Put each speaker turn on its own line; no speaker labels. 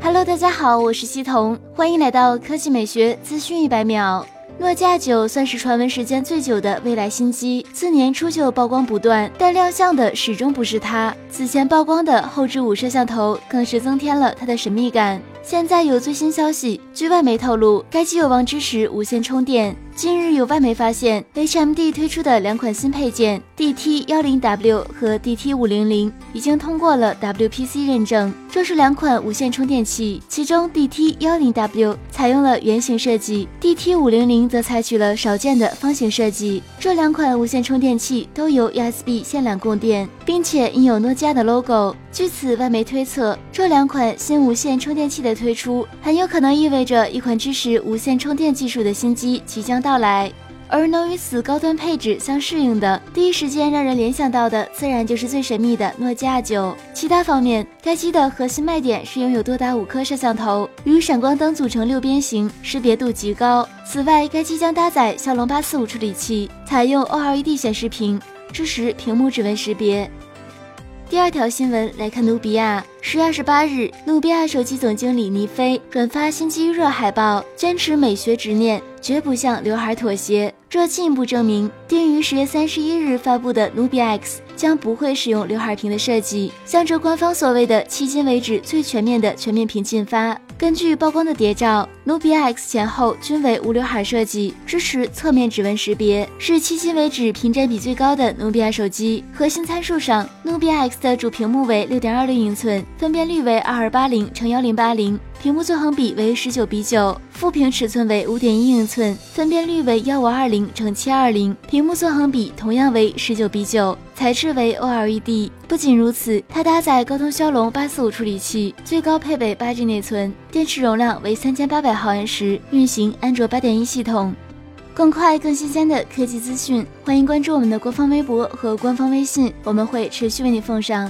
Hello，大家好，我是西彤，欢迎来到科技美学资讯一百秒。诺基亚九算是传闻时间最久的未来新机，自年初就曝光不断，但亮相的始终不是它。此前曝光的后置五摄像头更是增添了它的神秘感。现在有最新消息，据外媒透露，该机有望支持无线充电。近日有外媒发现，HMD 推出的两款新配件 DT 幺零 W 和 DT 五零零已经通过了 WPC 认证。这是两款无线充电器，其中 DT 幺零 W 采用了圆形设计，DT 五零零则采取了少见的方形设计。这两款无线充电器都由 USB 线缆供电，并且印有诺基亚的 logo。据此，外媒推测，这两款新无线充电器的推出，很有可能意味着一款支持无线充电技术的新机即将到到。来，而能与此高端配置相适应的，第一时间让人联想到的，自然就是最神秘的诺基亚九。其他方面，该机的核心卖点是拥有多达五颗摄像头，与闪光灯组成六边形，识别度极高。此外，该机将搭载骁龙八四五处理器，采用 OLED 显示屏，支持屏幕指纹识别。第二条新闻来看，努比亚。十月二十八日，努比亚手机总经理倪飞转发新机预热海报，坚持美学执念，绝不向刘海妥协。这进一步证明，定于十月三十一日发布的努比亚 X 将不会使用刘海屏的设计，向着官方所谓的迄今为止最全面的全面屏进发。根据曝光的谍照，努比亚 X 前后均为无刘海设计，支持侧面指纹识别，是迄今为止屏占比最高的努比亚手机。核心参数上，努比亚 X 的主屏幕为六点二六英寸，分辨率为二二八零乘幺零八零。屏幕纵横比为十九比九，副屏尺寸为五点一英寸，分辨率为幺五二零乘七二零，屏幕纵横比同样为十九比九，材质为 OLED。不仅如此，它搭载高通骁龙八四五处理器，最高配备八 G 内存，电池容量为三千八百毫安时，运行安卓八点一系统。更快更新鲜的科技资讯，欢迎关注我们的官方微博和官方微信，我们会持续为你奉上。